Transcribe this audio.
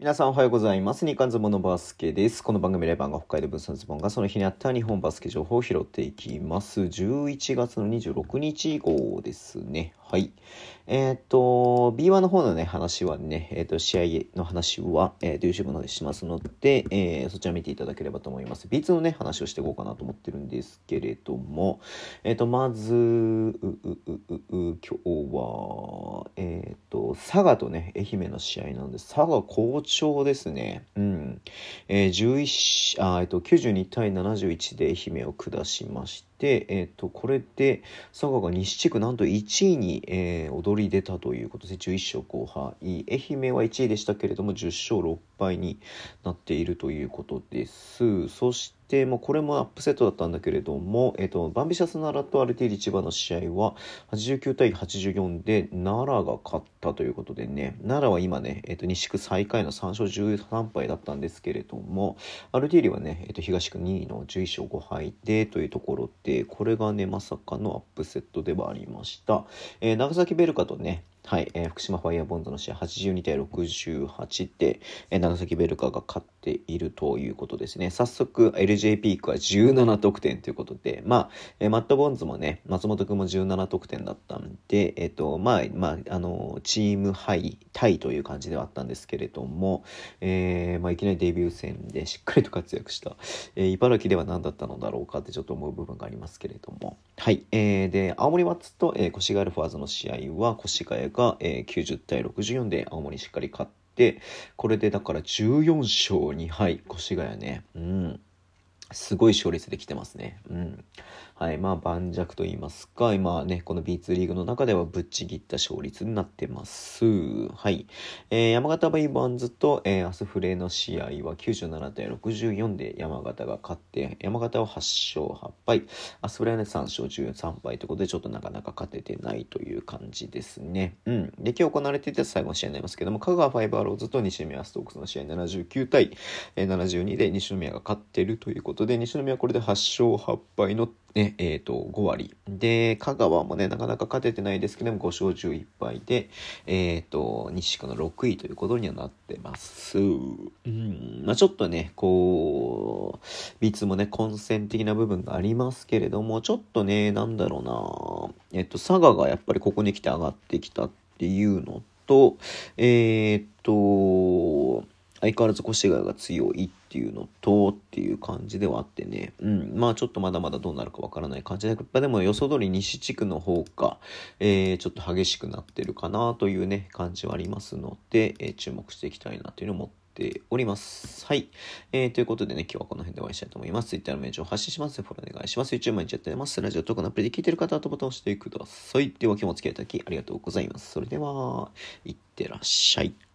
皆さんおはようございます。日刊ズボンのバスケです。この番組レバンが北海道分散ズボンがその日にあった日本バスケ情報を拾っていきます。11月の26日号ですね。はい。えっ、と、B1 の方のね、話はね、えっ、と、試合の話は、えっ、と、YouTube の方でしますので、えーそちら見ていただければと思います。B2 のね、話をしていこうかなと思ってるんですけれども、えっ、と、まず、う、う、う、う、う、今日は、えっ、と、佐賀とね、愛媛の試合なんです。佐賀好調ですね。うん。えー、11あ、えっ、と、92対71で愛媛を下しまして、えっ、と、これで、佐賀が西地区なんと1位に、えー躍り出たということで、11勝5敗。愛媛は1位でしたけれども、10勝6敗になっているということです。そして、もうこれもアップセットだったんだけれども、えっ、と、バンビシャス奈良とアルティリ千葉の試合は、89対84で奈良が勝ったということでね、奈良は今ね、えっ、と、西区最下位の3勝13敗だったんですけれども、アルティリはね、えっ、と、東区2位の11勝5敗でというところで、これがね、まさかのアップセットではありました。えー長崎ベルカとね、はい、えー福島ファイヤーボンズの試合82対68で、えー長崎ベルカーが勝っているということですね。早速、LJ ピークは17得点ということで、まあ、えーマットボンズもね、松本くんも17得点だったんで、えっ、と、まあ、まあ、あの、チームハイ、タイという感じではあったんですけれども、えーまあ、いきなりデビュー戦でしっかりと活躍した、えー茨城では何だったのだろうかってちょっと思う部分がありますけれども、はい。えーで、青森ワッツと、えー、越谷アルファーズの試合は、越谷が、えー90対64で青森しっかり勝って、これでだから14勝2敗、越谷ね。うん。すごい勝率で来てますね。うん。はい。まあ、盤石と言いますか、今ね、この B2 リーグの中ではぶっちぎった勝率になってます。はい。えー山形バイバンズと、えーアスフレの試合は97対64で山形が勝って、山形は8勝8敗、アスフレはね3勝13敗ということで、ちょっとなかなか勝ててないという感じですね。うん。で、今日行われていた最後の試合になりますけども、香川ファイバーローズと西宮ストークスの試合79対72で西宮が勝ってるということで、西宮はこれで8勝8敗のね、えっ、と、5割。で、香川もね、なかなか勝ててないですけども、5勝11敗で、えっ、と、西区の6位ということにはなってます。うん。まあちょっとね、こう、B2 もね、混戦的な部分がありますけれども、ちょっとね、なんだろうな、えっ、と、佐賀がやっぱりここに来て上がってきたっていうのと、えっ、と、相変わらず越谷が強いっていうのとっていう感じではあってね、うん、まあちょっとまだまだどうなるかわからない感じで、やっぱでも予想通り西地区の方が、えーちょっと激しくなってるかなというね、感じはありますので、えー注目していきたいなというのを思っております。はい。えーということでね、今日はこの辺でお会いしたいと思います。Twitter のメールを発信します。フォローお願いします。YouTube 毎日やってます。ラジオとかのアプリで聞いてる方はとボタンを押してください。では今日もお付き合いいただきありがとうございます。それでは、いってらっしゃい。